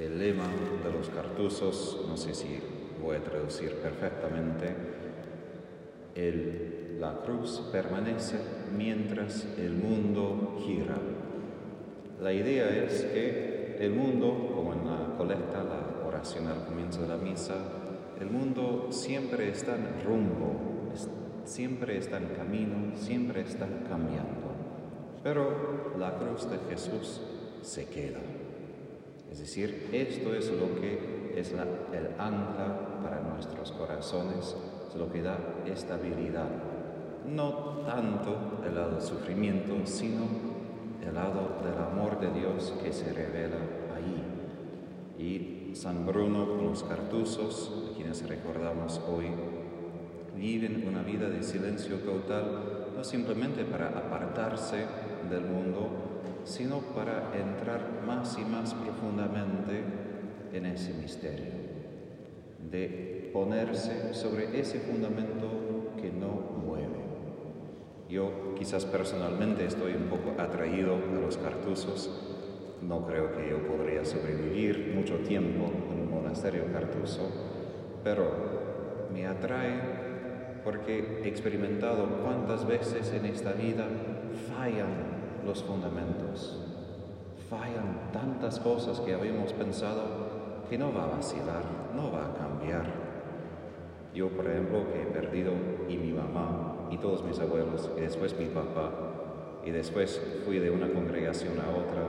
El lema de los cartuzos, no sé si voy a traducir perfectamente, el, la cruz permanece mientras el mundo gira. La idea es que el mundo, como en la colecta, la oración al comienzo de la misa, el mundo siempre está en rumbo, siempre está en camino, siempre está cambiando. Pero la cruz de Jesús se queda. Es decir, esto es lo que es el ancla para nuestros corazones, es lo que da estabilidad. No tanto el lado del sufrimiento, sino el lado del amor de Dios que se revela ahí. Y San Bruno los cartuzos, a quienes recordamos hoy, viven una vida de silencio total, no simplemente para apartarse del mundo, sino para entrar más y más profundamente en ese misterio, de ponerse sobre ese fundamento que no mueve. Yo quizás personalmente estoy un poco atraído a los cartuzos, no creo que yo podría sobrevivir mucho tiempo en un monasterio cartuso, pero me atrae porque he experimentado cuántas veces en esta vida fallan los fundamentos. Fallan tantas cosas que habíamos pensado que no va a vacilar, no va a cambiar. Yo, por ejemplo, que he perdido y mi mamá y todos mis abuelos y después mi papá y después fui de una congregación a otra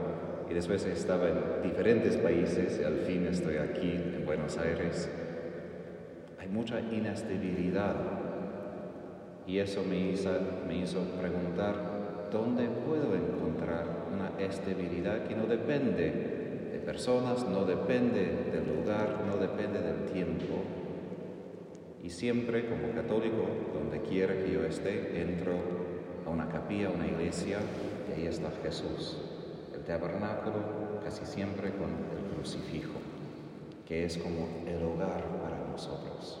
y después estaba en diferentes países y al fin estoy aquí en Buenos Aires. Hay mucha inestabilidad y eso me hizo, me hizo preguntar ¿dónde puedo encontrar una estabilidad que no depende de personas, no depende del lugar, no depende del tiempo? Y siempre como católico, donde quiera que yo esté, entro a una capilla, a una iglesia, y ahí está Jesús. El tabernáculo casi siempre con el crucifijo, que es como el hogar para nosotros.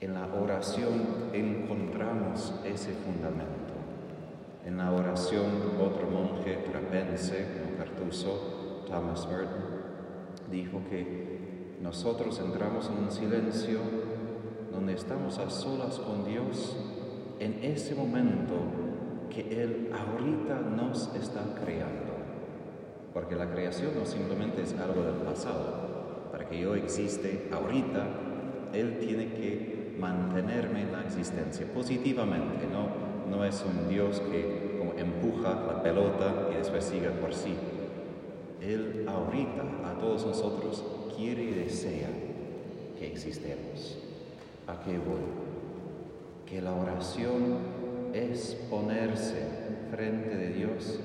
En la oración encontramos ese fundamento en la oración, otro monje trapense, un cartuso, Thomas Merton, dijo que nosotros entramos en un silencio donde estamos a solas con Dios en ese momento que Él ahorita nos está creando. Porque la creación no simplemente es algo del pasado. Para que yo existe ahorita, Él tiene que mantenerme en la existencia positivamente, no no es un Dios que empuja la pelota y después sigue por sí. Él ahorita a todos nosotros quiere y desea que existemos. ¿A qué voy? Que la oración es ponerse frente de Dios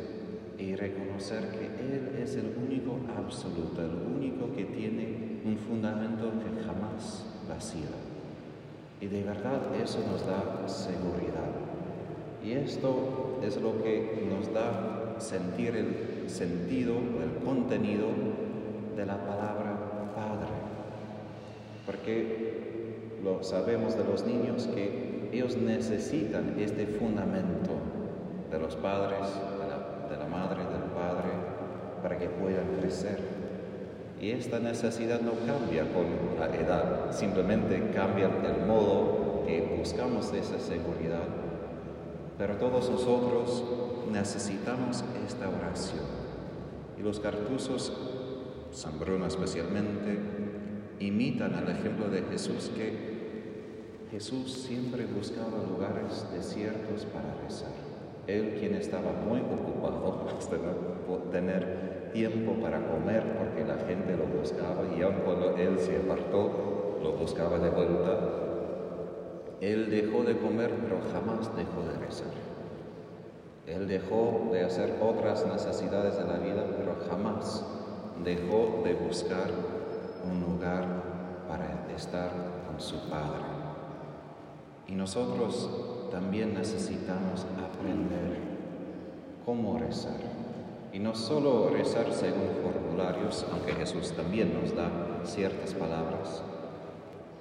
y reconocer que Él es el único absoluto, el único que tiene un fundamento que jamás vacila. Y de verdad eso nos da seguridad. Y esto es lo que nos da sentir el sentido, el contenido de la palabra Padre. Porque lo sabemos de los niños que ellos necesitan este fundamento de los padres, de la, de la madre, del padre, para que puedan crecer. Y esta necesidad no cambia con la edad, simplemente cambia el modo que buscamos esa seguridad pero todos nosotros necesitamos esta oración. Y los cartuzos, San Bruno especialmente, imitan el ejemplo de Jesús que Jesús siempre buscaba lugares desiertos para rezar. Él quien estaba muy ocupado hasta no tener tiempo para comer porque la gente y aun cuando él se apartó, lo buscaba de vuelta él dejó de comer, pero jamás dejó de rezar. Él dejó de hacer otras necesidades de la vida, pero jamás dejó de buscar un lugar para estar con su Padre. Y nosotros también necesitamos aprender cómo rezar. Y no solo rezar según formularios, aunque Jesús también nos da ciertas palabras,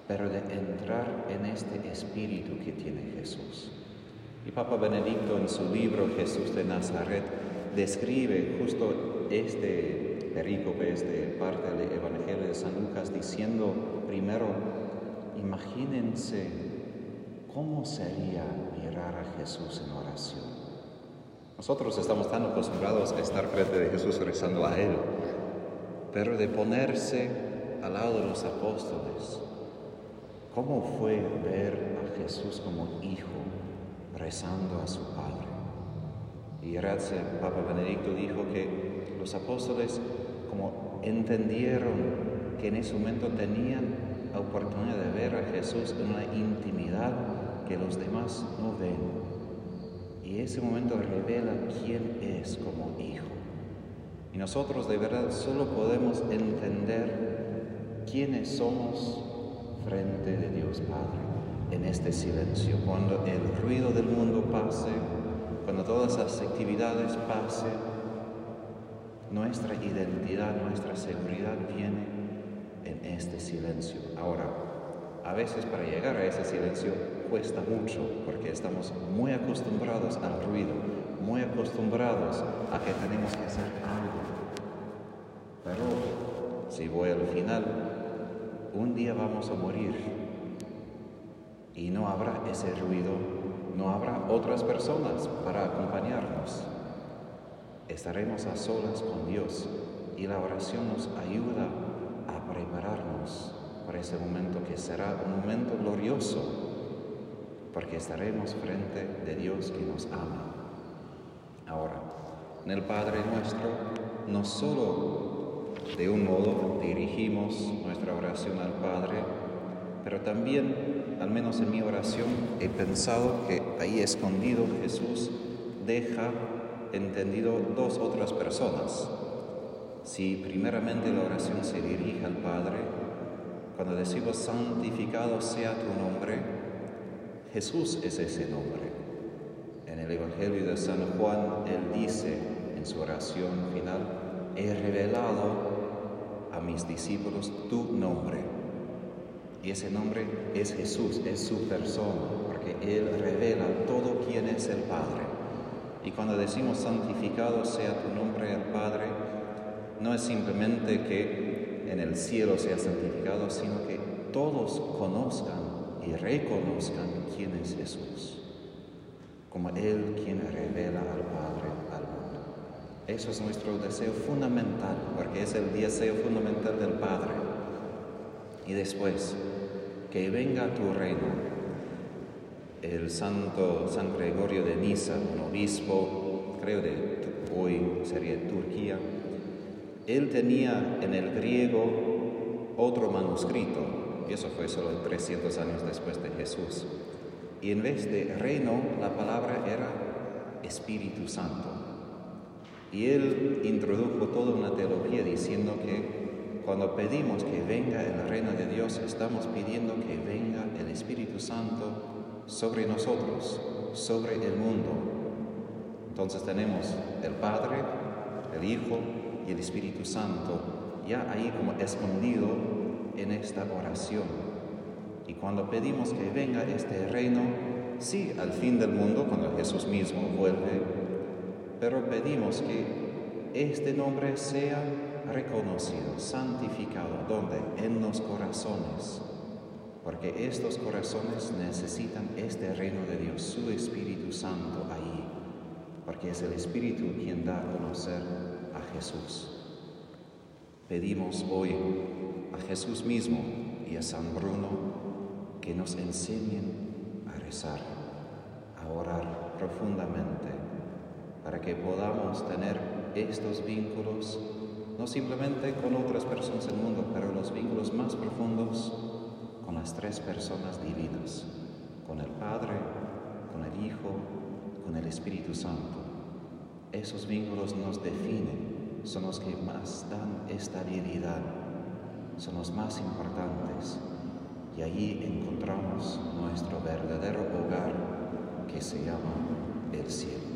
pero de entrar en este espíritu que tiene Jesús. Y Papa Benedicto en su libro Jesús de Nazaret describe justo este perícope, este parte del Evangelio de San Lucas, diciendo primero, imagínense cómo sería mirar a Jesús en oración. Nosotros estamos tan acostumbrados a estar frente de Jesús rezando a Él, pero de ponerse al lado de los apóstoles, ¿cómo fue ver a Jesús como hijo rezando a su Padre? Y Ratze, Papa Benedicto dijo que los apóstoles como entendieron que en ese momento tenían la oportunidad de ver a Jesús en una intimidad que los demás no ven. Y ese momento revela quién es como hijo. Y nosotros de verdad solo podemos entender quiénes somos frente de Dios Padre en este silencio. Cuando el ruido del mundo pase, cuando todas las actividades pasen, nuestra identidad, nuestra seguridad viene en este silencio. Ahora, a veces para llegar a ese silencio cuesta mucho porque estamos muy acostumbrados al ruido, muy acostumbrados a que tenemos que hacer algo. Pero si voy al final, un día vamos a morir y no habrá ese ruido, no habrá otras personas para acompañarnos. Estaremos a solas con Dios y la oración nos ayuda a prepararnos para ese momento que será un momento glorioso, porque estaremos frente de Dios que nos ama. Ahora, en el Padre nuestro, no solo de un modo dirigimos nuestra oración al Padre, pero también, al menos en mi oración, he pensado que ahí escondido Jesús deja entendido dos otras personas. Si primeramente la oración se dirige al Padre, cuando decimos santificado sea tu nombre, Jesús es ese nombre. En el Evangelio de San Juan, Él dice en su oración final, he revelado a mis discípulos tu nombre. Y ese nombre es Jesús, es su persona, porque Él revela todo quien es el Padre. Y cuando decimos santificado sea tu nombre al Padre, no es simplemente que en el cielo sea santificado, sino que todos conozcan y reconozcan quién es Jesús, como Él quien revela al Padre al mundo. Eso es nuestro deseo fundamental, porque es el deseo fundamental del Padre. Y después, que venga tu reino, el santo San Gregorio de Nisa, un obispo, creo de hoy sería Turquía, él tenía en el griego otro manuscrito, y eso fue solo 300 años después de Jesús. Y en vez de reino, la palabra era Espíritu Santo. Y él introdujo toda una teología diciendo que cuando pedimos que venga el reino de Dios, estamos pidiendo que venga el Espíritu Santo sobre nosotros, sobre el mundo. Entonces tenemos el Padre, el Hijo y el Espíritu Santo ya ahí como escondido en esta oración. Y cuando pedimos que venga este reino, sí, al fin del mundo, cuando Jesús mismo vuelve, pero pedimos que este nombre sea reconocido, santificado, donde en los corazones porque estos corazones necesitan este reino de Dios, su Espíritu Santo ahí, porque es el Espíritu quien da a conocer Jesús. Pedimos hoy a Jesús mismo y a San Bruno que nos enseñen a rezar, a orar profundamente, para que podamos tener estos vínculos, no simplemente con otras personas del mundo, pero los vínculos más profundos con las tres personas divinas, con el Padre, con el Hijo, con el Espíritu Santo. Esos vínculos nos definen, son los que más dan estabilidad, son los más importantes y allí encontramos nuestro verdadero hogar que se llama el cielo.